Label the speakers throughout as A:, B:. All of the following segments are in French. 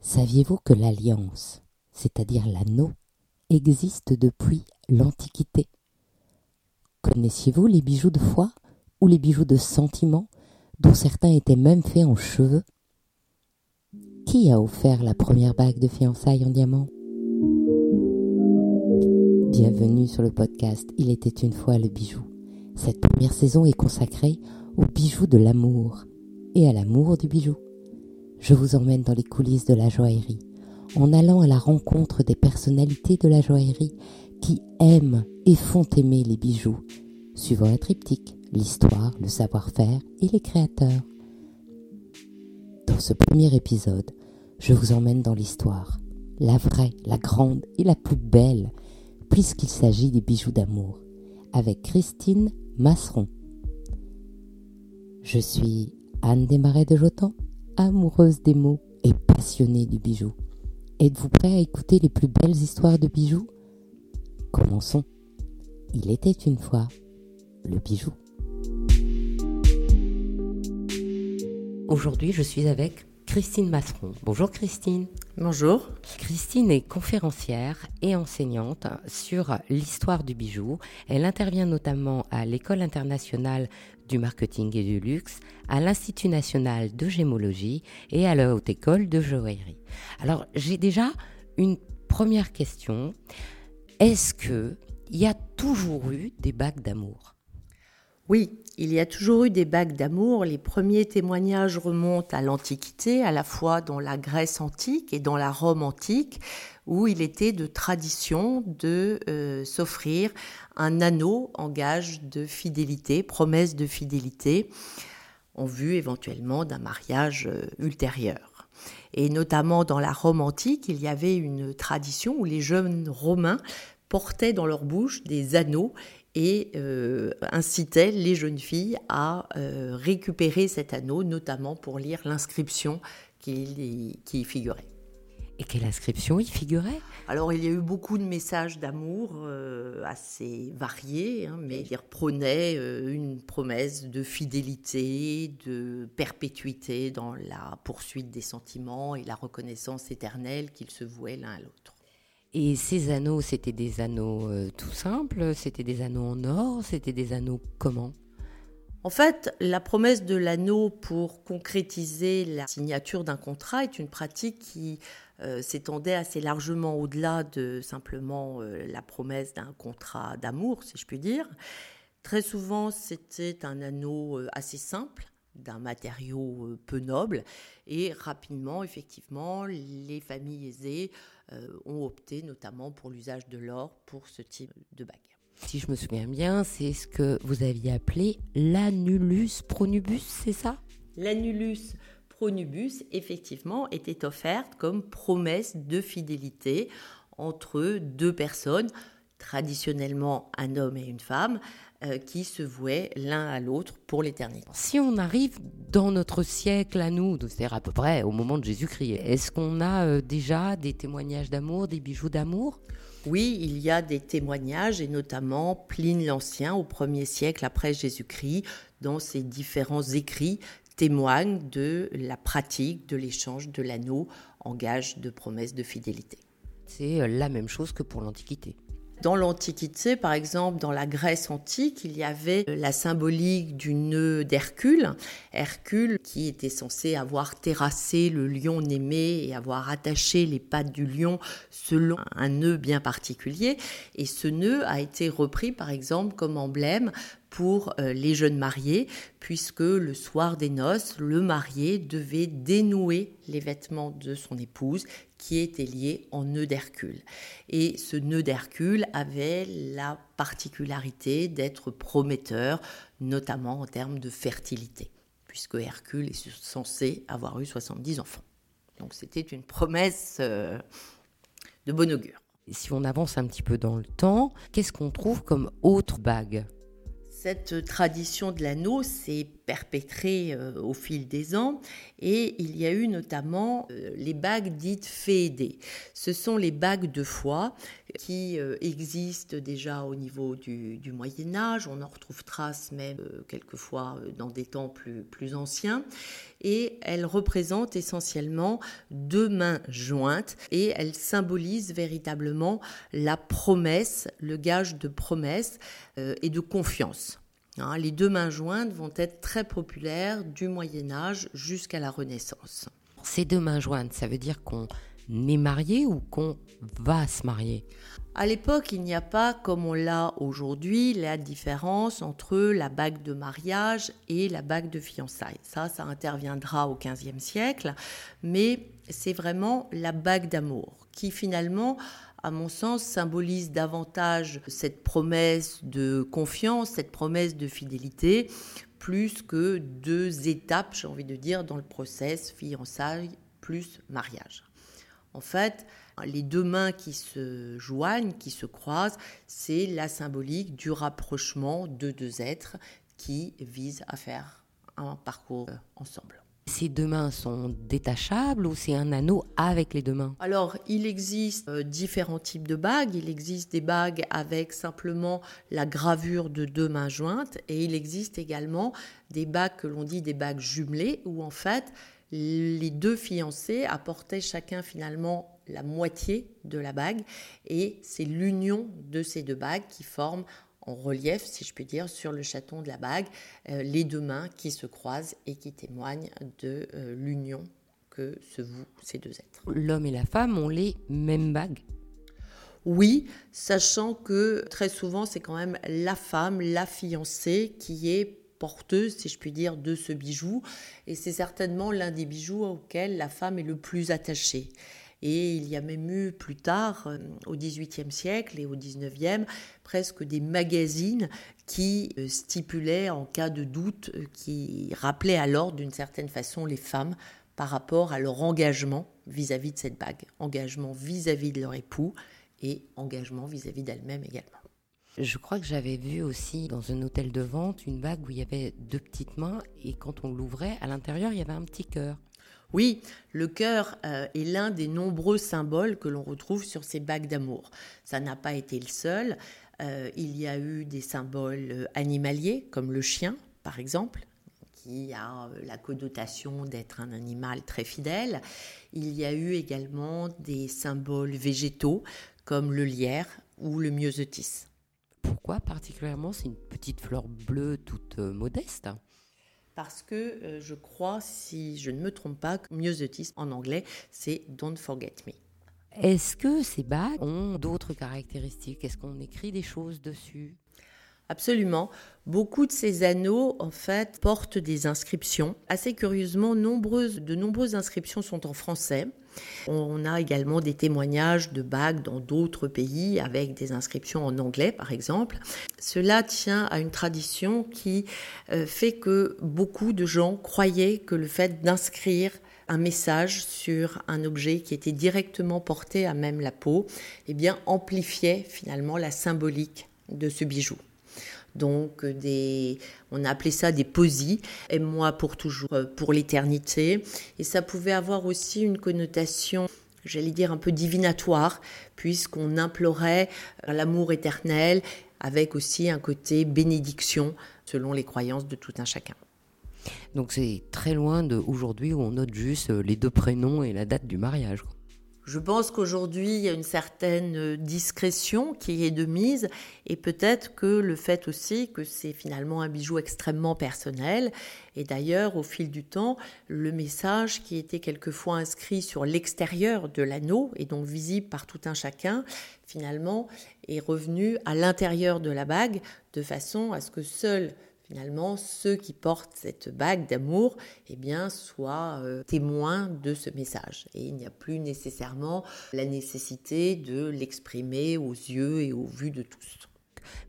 A: Saviez-vous que l'alliance, c'est-à-dire l'anneau, existe depuis l'Antiquité? Connaissiez-vous les bijoux de foi ou les bijoux de sentiment dont certains étaient même faits en cheveux? Qui a offert la première bague de fiançailles en diamant? Bienvenue sur le podcast Il était une fois le bijou. Cette première saison est consacrée aux bijoux de l'amour et à l'amour du bijou. Je vous emmène dans les coulisses de la joaillerie, en allant à la rencontre des personnalités de la joaillerie qui aiment et font aimer les bijoux, suivant un triptyque, l'histoire, le savoir-faire et les créateurs. Dans ce premier épisode, je vous emmène dans l'histoire, la vraie, la grande et la plus belle, puisqu'il s'agit des bijoux d'amour, avec Christine Masseron. Je suis Anne Desmarais de Jotan amoureuse des mots et passionnée du bijou. Êtes-vous prêt à écouter les plus belles histoires de bijoux? Commençons. Il était une fois le bijou. Aujourd'hui, je suis avec Christine Masseron. Bonjour Christine.
B: Bonjour.
A: Christine est conférencière et enseignante sur l'histoire du bijou. Elle intervient notamment à l'École internationale du marketing et du luxe, à l'Institut national de gémologie et à la Haute École de joaillerie. Alors, j'ai déjà une première question. Est-ce que il y a toujours eu des bagues d'amour?
B: Oui, il y a toujours eu des bagues d'amour. Les premiers témoignages remontent à l'Antiquité, à la fois dans la Grèce antique et dans la Rome antique, où il était de tradition de euh, s'offrir un anneau en gage de fidélité, promesse de fidélité, en vue éventuellement d'un mariage euh, ultérieur. Et notamment dans la Rome antique, il y avait une tradition où les jeunes Romains portaient dans leur bouche des anneaux et euh, incitait les jeunes filles à euh, récupérer cet anneau, notamment pour lire l'inscription qui, qui y figurait.
A: Et quelle inscription y figurait?
B: Alors, il y a eu beaucoup de messages d'amour euh, assez variés, hein, mais il reprenait une promesse de fidélité, de perpétuité dans la poursuite des sentiments et la reconnaissance éternelle qu'ils se vouaient l'un à l'autre.
A: Et ces anneaux, c'était des anneaux euh, tout simples, c'était des anneaux en or, c'était des anneaux comment?
B: En fait, la promesse de l'anneau pour concrétiser la signature d'un contrat est une pratique qui euh, s'étendait assez largement au-delà de simplement euh, la promesse d'un contrat d'amour, si je puis dire. Très souvent, c'était un anneau assez simple, d'un matériau peu noble, et rapidement, effectivement, les familles aisées ont opté notamment pour l'usage de l'or pour ce type de bague.
A: Si je me souviens bien, c'est ce que vous aviez appelé l'annulus pronubus, c'est ça?
B: L'annulus pronubus, effectivement, était offerte comme promesse de fidélité entre deux personnes, traditionnellement un homme et une femme, euh, qui se vouaient l'un à l'autre pour l'éternité.
A: Si on arrive dans notre siècle à nous, c'est-à-dire à peu près au moment de Jésus-Christ, est-ce qu'on a euh, déjà des témoignages d'amour, des bijoux d'amour?
B: Oui, il y a des témoignages, et notamment Pline l'Ancien, au 1er siècle après Jésus-Christ, dans ses différents écrits, témoigne de la pratique de l'échange de l'anneau en gage de promesse de fidélité.
A: C'est euh, la même chose que pour l'Antiquité.
B: Dans l'Antiquité, par exemple, dans la Grèce antique, il y avait la symbolique du nœud d'Hercule. Hercule qui était censé avoir terrassé le lion Némée et avoir attaché les pattes du lion selon un nœud bien particulier. Et ce nœud a été repris, par exemple, comme emblème pour euh, les jeunes mariés, puisque le soir des noces, le marié devait dénouer les vêtements de son épouse qui était lié en nœud d'Hercule. Et ce nœud d'Hercule avait la particularité d'être prometteur, notamment en termes de fertilité, puisque Hercule est censé avoir eu 70 enfants. Donc c'était une promesse euh, de bon augure.
A: si on avance un petit peu dans le temps, qu'est-ce qu'on trouve comme autre bague?
B: Cette tradition de l'anneau s'est perpétrée euh, au fil des ans et il y a eu notamment euh, les bagues dites fédées. Ce sont les bagues de foie qui euh, existent déjà au niveau du, Moyen Âge. On en retrouve trace même quelquefois dans des temps plus anciens. Et elles représentent essentiellement deux mains jointes et elles symbolisent véritablement la promesse, le gage de promesse et de confiance. Hein, les deux mains jointes vont être très populaires du Moyen Âge jusqu'à la Renaissance.
A: Ces deux mains jointes, ça veut dire qu'on est marié ou qu'on va se marier?
B: À l'époque, il n'y a pas, comme on l'a aujourd'hui, la différence entre la bague de mariage et la bague de fiançailles. Ça, ça interviendra au XVe siècle, mais c'est vraiment la bague d'amour qui finalement à mon sens, symbolise davantage cette promesse de confiance, cette promesse de fidélité, plus que deux étapes, j'ai envie de dire, dans le process fiançailles plus mariage. En fait, les deux mains qui se joignent, qui se croisent, c'est la symbolique du rapprochement de deux êtres qui visent à faire un parcours ensemble.
A: Ces deux mains sont détachables ou c'est un anneau avec les deux mains
B: Alors, il existe euh, différents types de bagues. Il existe des bagues avec simplement la gravure de deux mains jointes et il existe également des bagues que l'on dit des bagues jumelées où en fait les deux fiancés apportaient chacun finalement la moitié de la bague et c'est l'union de ces deux bagues qui forment en relief, si je puis dire, sur le chaton de la bague, euh, les deux mains qui se croisent et qui témoignent de euh, l'union que se vouent ces deux êtres.
A: L'homme et la femme ont les mêmes bagues
B: oui, sachant que très souvent c'est quand même la femme, la fiancée qui est porteuse, si je puis dire, de ce bijou. Et c'est certainement l'un des bijoux auxquels la femme est le plus attachée. Et il y a même eu plus tard, euh, au XVIIIe siècle et au XIXe, presque des magazines qui euh, stipulaient en cas de doute, euh, qui rappelaient alors d'une certaine façon les femmes par rapport à leur engagement vis-à-vis de cette bague, engagement vis-à-vis de leur époux et engagement vis-à-vis d'elles-mêmes également.
A: Je crois que j'avais vu aussi dans un hôtel de vente une bague où il y avait deux petites mains et quand on l'ouvrait, à l'intérieur, il y avait un petit cœur.
B: Oui, le cœur euh, est l'un des nombreux symboles que l'on retrouve sur ces bagues d'amour. Ça n'a pas été le seul. Euh, il y a eu des symboles euh, animaliers, comme le chien, par exemple, qui a la connotation d'être un animal très fidèle. Il y a eu également des symboles végétaux, comme le lierre ou le myosotis.
A: Pourquoi particulièrement? C'est une petite fleur bleue toute modeste
B: parce que euh, je crois, si je ne me trompe pas, que myosotis en anglais, c'est Don't Forget Me.
A: Est-ce que ces bagues ont d'autres caractéristiques? Est-ce qu'on écrit des choses dessus?
B: Absolument. Beaucoup de ces anneaux, en fait, portent des inscriptions. Assez curieusement, nombreuses, de nombreuses inscriptions sont en français. On a également des témoignages de bagues dans d'autres pays avec des inscriptions en anglais, par exemple. Cela tient à une tradition qui euh, fait que beaucoup de gens croyaient que le fait d'inscrire un message sur un objet qui était directement porté à même la peau, eh bien, amplifiait finalement la symbolique de ce bijou donc euh, des, on a appelé ça des posies, et moi pour toujours, euh, pour l'éternité. Et ça pouvait avoir aussi une connotation j'allais dire un peu divinatoire, puisqu'on implorait euh, l'amour éternel, avec aussi un côté bénédiction, selon les croyances de tout un chacun.
A: Donc c'est très loin de aujourd'hui où on note juste les deux prénoms et la date du mariage.
B: Je pense qu'aujourd'hui, il y a une certaine discrétion qui est de mise et peut-être que le fait aussi que c'est finalement un bijou extrêmement personnel. Et d'ailleurs, au fil du temps, le message qui était quelquefois inscrit sur l'extérieur de l'anneau et donc visible par tout un chacun, finalement, est revenu à l'intérieur de la bague de façon à ce que seul finalement ceux qui portent cette bague d'amour eh bien soient euh, témoins de ce message et il n'y a plus nécessairement la nécessité de l'exprimer aux yeux et aux vues de tous.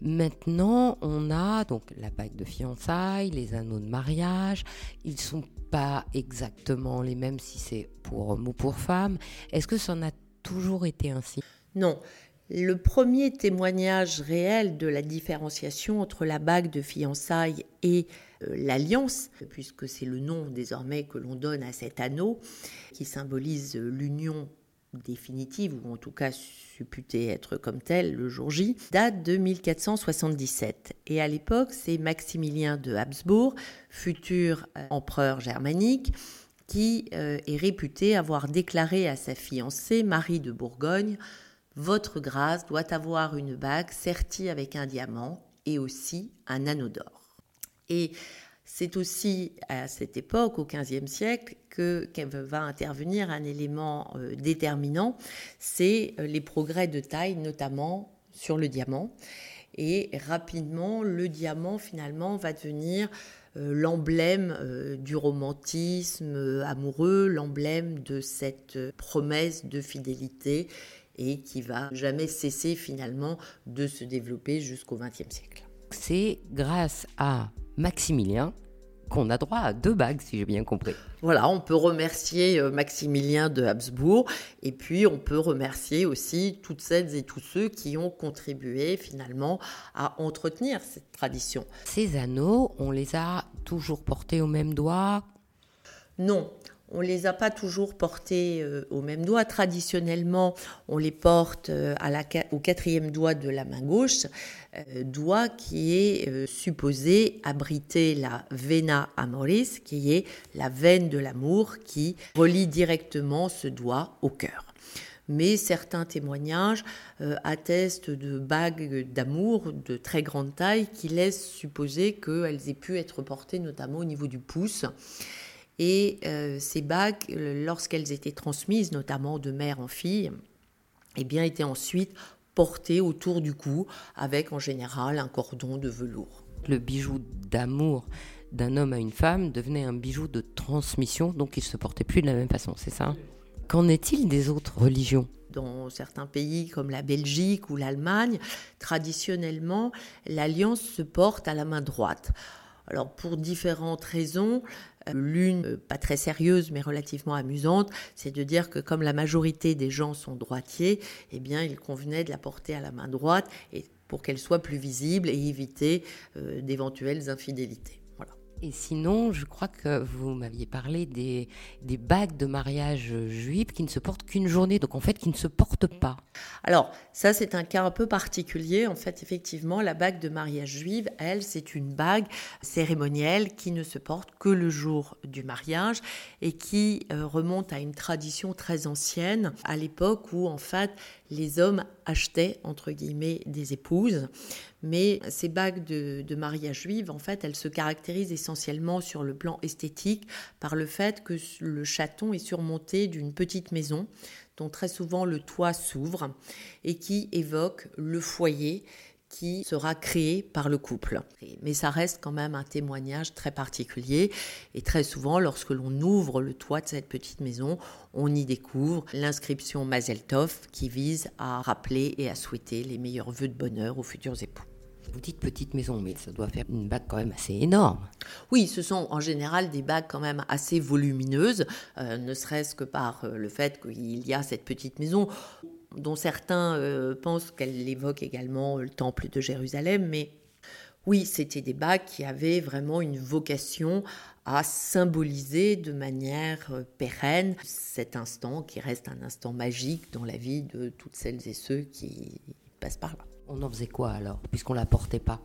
A: Maintenant, on a donc la bague de fiançailles, les anneaux de mariage. Ils sont pas exactement les mêmes si c'est pour homme ou pour femme. Est-ce que ça en a toujours été ainsi?
B: Non. Le premier témoignage réel de la différenciation entre la bague de fiançailles et euh, l'alliance, puisque c'est le nom désormais que l'on donne à cet anneau, qui symbolise l'union définitive, ou en tout cas supputée être comme telle le jour J, date de 1477. Et à l'époque, c'est Maximilien de Habsbourg, futur euh, empereur germanique, qui euh, est réputé avoir déclaré à sa fiancée, Marie de Bourgogne, votre grâce doit avoir une bague sertie avec un diamant et aussi un anneau d'or. Et c'est aussi à cette époque, au XVe siècle, que, va intervenir un élément euh, déterminant, c'est euh, les progrès de taille, notamment sur le diamant. Et rapidement, le diamant, finalement, va devenir euh, l'emblème du romantisme amoureux, l'emblème de cette promesse de fidélité et qui va jamais cesser finalement de se développer jusqu'au XXe siècle.
A: C'est grâce à Maximilien qu'on a droit à deux bagues, si j'ai bien compris.
B: Voilà, on peut remercier euh, Maximilien de Habsbourg et puis on peut remercier aussi toutes celles et tous ceux qui ont contribué finalement à entretenir cette tradition.
A: Ces anneaux, on les a toujours portés au même doigt?
B: Non, on les a pas toujours portés euh, au même doigt. Traditionnellement, on les porte euh, au quatrième doigt de la main gauche, euh, doigt qui est supposé abriter la vena amoris, qui est la veine de l'amour qui relie directement ce doigt au cœur. Mais certains témoignages attestent de bagues d'amour de très grande taille qui laissent supposer qu'elles aient pu être portées notamment au niveau du pouce. Et euh, ces bagues, lorsqu'elles étaient transmises, notamment de mère en fille, eh bien, étaient ensuite portées autour du cou avec en général un cordon de velours.
A: Le bijou d'amour d'un homme à une femme devenait un bijou de transmission, donc il se portait plus de la même façon, c'est ça? Qu'en est-il des autres religions?
B: Dans certains pays comme la Belgique ou l'Allemagne, traditionnellement, l'alliance se porte à la main droite. Alors pour différentes raisons, L'une, euh, pas très sérieuse, mais relativement amusante, c'est de dire que comme la majorité des gens sont droitiers, eh bien, il convenait de la porter à la main droite pour qu'elle soit plus visible et éviter euh, d'éventuelles infidélités.
A: Et sinon, je crois que vous m'aviez parlé des, des bagues de mariage juives qui ne se portent qu'une journée, donc en fait qui ne se portent pas.
B: Alors, ça c'est un cas un peu particulier. En fait, effectivement, la bague de mariage juive, elle, c'est une bague cérémonielle qui ne se porte que le jour du mariage et qui euh, remonte à une tradition très ancienne, à l'époque où en fait les hommes achetaient, entre guillemets, des épouses. Mais ces bagues de, mariage juive, en fait, elles se caractérisent essentiellement sur le plan esthétique par le fait que le chaton est surmonté d'une petite maison dont très souvent le toit s'ouvre et qui évoque le foyer qui sera créé par le couple. Mais ça reste quand même un témoignage très particulier et très souvent lorsque l'on ouvre le toit de cette petite maison, on y découvre l'inscription Mazel Tov qui vise à rappeler et à souhaiter les meilleurs vœux de bonheur aux futurs époux.
A: Vous dites petite maison, mais ça doit faire une bague quand même assez énorme.
B: Oui, ce sont en général des bagues quand même assez volumineuses, euh, ne serait-ce que par euh, le fait qu'il y a cette petite maison dont certains euh, pensent qu'elle évoque également le temple de Jérusalem, mais oui, c'était des bagues qui avaient vraiment une vocation à symboliser de manière euh, pérenne cet instant qui reste un instant magique dans la vie de toutes celles et ceux qui passent par là.
A: On en faisait quoi alors, puisqu'on la portait pas?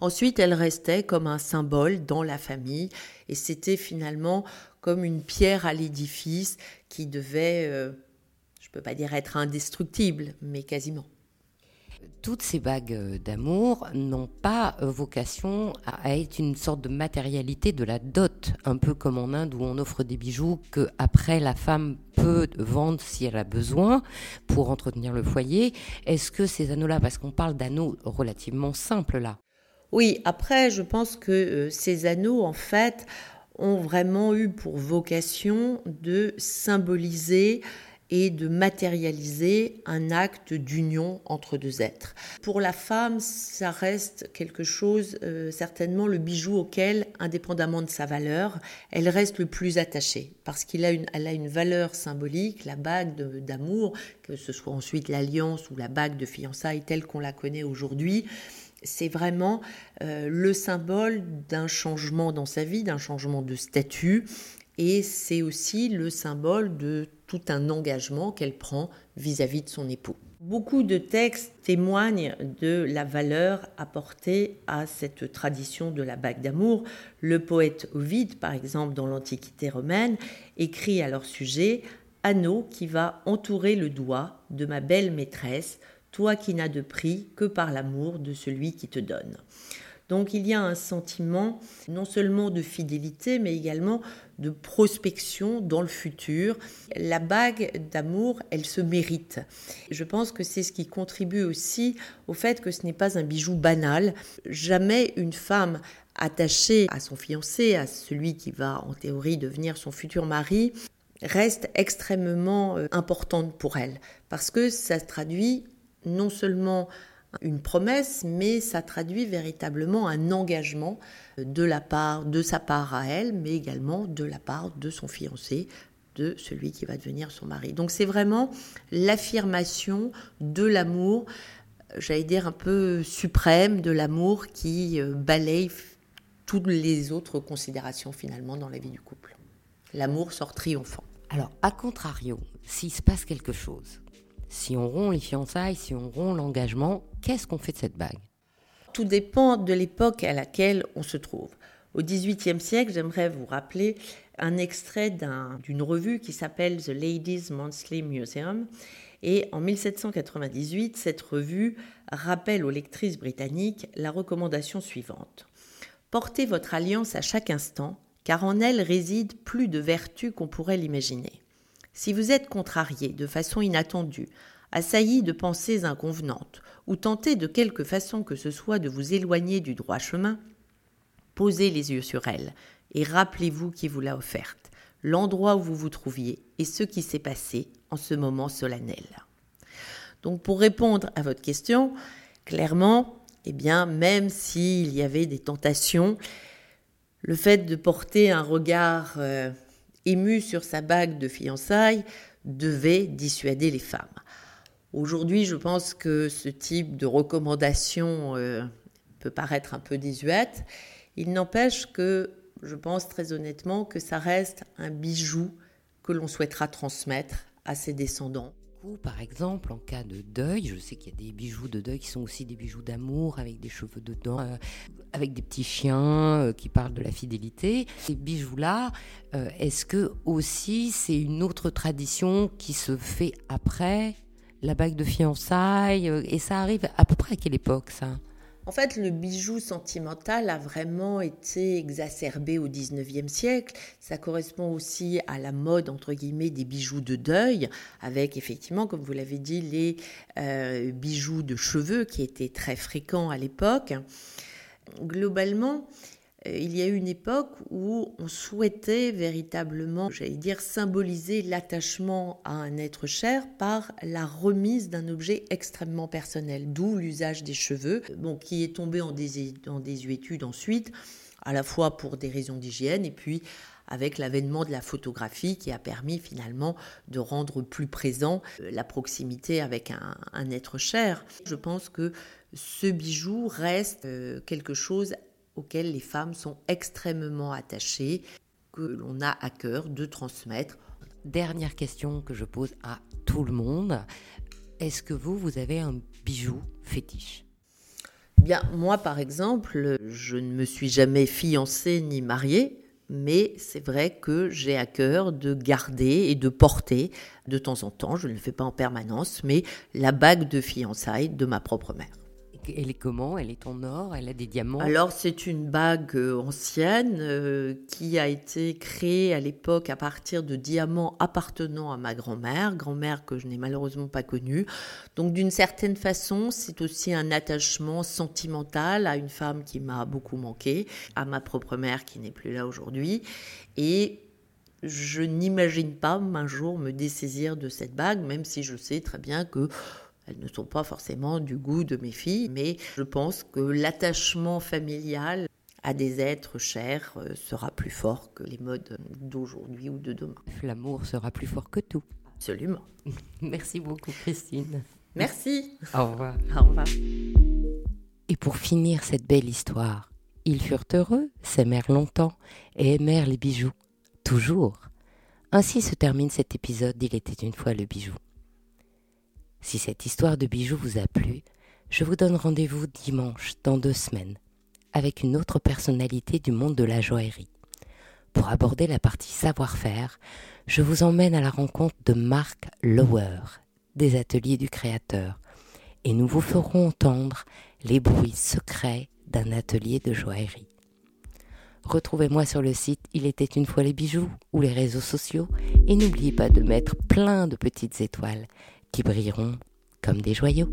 B: Ensuite, elle restait comme un symbole dans la famille, et c'était finalement comme une pierre à l'édifice qui devait euh, ne peux pas dire être indestructible, mais quasiment.
A: Toutes ces bagues euh, d'amour n'ont pas euh, vocation à être une sorte de matérialité de la dot, un peu comme en Inde où on offre des bijoux que après la femme peut vendre si elle a besoin pour entretenir le foyer. Est-ce que ces anneaux-là, parce qu'on parle d'anneaux relativement simples là,
B: oui, après, je pense que euh, ces anneaux, en fait, ont vraiment eu pour vocation de symboliser et de matérialiser un acte d'union entre deux êtres. Pour la femme, ça reste quelque chose, euh, certainement le bijou auquel, indépendamment de sa valeur, elle reste le plus attachée, parce qu'elle a, une, valeur symbolique, la bague d'amour, que ce soit ensuite l'alliance ou la bague de fiançailles telle qu'on la connaît aujourd'hui c'est vraiment euh, le symbole d'un changement dans sa vie, d'un changement de statut, et c'est aussi le symbole de tout un engagement qu'elle prend vis-à-vis de son époux. Beaucoup de textes témoignent de la valeur apportée à cette tradition de la bague d'amour. Le poète Ovide, par exemple, dans l'Antiquité romaine, écrit à leur sujet Anneau qui va entourer le doigt de ma belle maîtresse, toi qui n'as de prix que par l'amour de celui qui te donne. Donc il y a un sentiment non seulement de fidélité, mais également de prospection dans le futur. La bague d'amour, elle se mérite. Je pense que c'est ce qui contribue aussi au fait que ce n'est pas un bijou banal. Jamais une femme attachée à son fiancé, à celui qui va en théorie devenir son futur mari, reste extrêmement euh, importante pour elle, parce que ça traduit non seulement une promesse, mais ça traduit véritablement un engagement de la part, de sa part à elle, mais également de la part de son fiancé, de celui qui va devenir son mari. Donc c'est vraiment l'affirmation de l'amour, j'allais dire un peu suprême, de l'amour qui euh, balaye toutes les autres considérations finalement dans la vie du couple. L'amour sort triomphant.
A: Alors, à contrario, s'il se passe quelque chose, si on rompt les fiançailles, si on rompt l'engagement, qu'est-ce qu'on fait de cette bague?
B: Tout dépend de l'époque à laquelle on se trouve. Au XVIIIe siècle, j'aimerais vous rappeler un extrait d'une revue qui s'appelle The Ladies Monthly Museum. Et en 1798, cette revue rappelle aux lectrices britanniques la recommandation suivante. Portez votre alliance à chaque instant, car en elle réside plus de vertu qu'on pourrait l'imaginer. Si vous êtes contrarié de façon inattendue, assailli de pensées inconvenantes, ou tenté de quelque façon que ce soit de vous éloigner du droit chemin, posez les yeux sur elle et rappelez-vous qui vous l'a offerte, l'endroit où vous vous trouviez et ce qui s'est passé en ce moment solennel. Donc pour répondre à votre question, clairement, eh bien, même s'il y avait des tentations, le fait de porter un regard euh, ému sur sa bague de fiançailles, devait dissuader les femmes. Aujourd'hui, je pense que ce type de recommandation euh, peut paraître un peu désuète. Il n'empêche que je pense très honnêtement que ça reste un bijou que l'on souhaitera transmettre à ses descendants
A: par exemple, en cas de deuil, je sais qu'il y a des bijoux de deuil qui sont aussi des bijoux d'amour avec des cheveux dedans, euh, avec des petits chiens euh, qui parlent de la fidélité. Ces bijoux-là, euh, est-ce que aussi c'est une autre tradition qui se fait après la bague de fiançailles? Et ça arrive à peu près à quelle époque ça?
B: En fait, le bijou sentimental a vraiment été exacerbé au XIXe siècle. Ça correspond aussi à la mode, entre guillemets, des bijoux de deuil, avec effectivement, comme vous l'avez dit, les euh, bijoux de cheveux qui étaient très fréquents à l'époque. Globalement, il y a eu une époque où on souhaitait véritablement, j'allais dire, symboliser l'attachement à un être cher par la remise d'un objet extrêmement personnel, d'où l'usage des cheveux, qui est tombé en, désuétude ensuite, à la fois pour des raisons d'hygiène et puis avec l'avènement de la photographie qui a permis finalement de rendre plus présent euh, la proximité avec un, un être cher. Je pense que ce bijou reste euh, quelque chose auxquelles les femmes sont extrêmement attachées, que l'on a à cœur de transmettre.
A: Dernière question que je pose à tout le monde. Est-ce que vous, vous avez un bijou fétiche?
B: Bien, moi, par exemple, je ne me suis jamais fiancée ni mariée, mais c'est vrai que j'ai à cœur de garder et de porter de temps en temps, je ne le fais pas en permanence, mais la bague de fiançailles de ma propre mère
A: elle est comment? Elle est en or Elle a des diamants?
B: Alors c'est une bague euh, ancienne euh, qui a été créée à l'époque à partir de diamants appartenant à ma grand-mère, grand-mère que je n'ai malheureusement pas connue. Donc d'une certaine façon, c'est aussi un attachement sentimental à une femme qui m'a beaucoup manqué, à ma propre mère qui n'est plus là aujourd'hui. Et Je n'imagine pas un jour me dessaisir de cette bague, même si je sais très bien que elles ne sont pas forcément du goût de mes filles, mais je pense que l'attachement familial à des êtres chers euh, sera plus fort que les modes d'aujourd'hui ou de demain.
A: L'amour sera plus fort que tout.
B: Absolument.
A: Merci beaucoup Christine.
B: Merci.
A: Au revoir.
B: Au revoir.
A: Et pour finir cette belle histoire, ils furent heureux, s'aimèrent longtemps et aimèrent les bijoux. Toujours. Ainsi se termine cet épisode d'Il était une fois le bijou. Si cette histoire de bijoux vous a plu, je vous donne rendez-vous dimanche dans deux semaines avec une autre personnalité du monde de la joaillerie. Pour aborder la partie savoir-faire, je vous emmène à la rencontre de Marc Lower, des ateliers du créateur, et nous vous ferons entendre les bruits secrets d'un atelier de joaillerie. Retrouvez-moi sur le site Il était une fois les bijoux ou les réseaux sociaux et n'oubliez pas de mettre plein de petites étoiles qui brilleront comme des joyaux.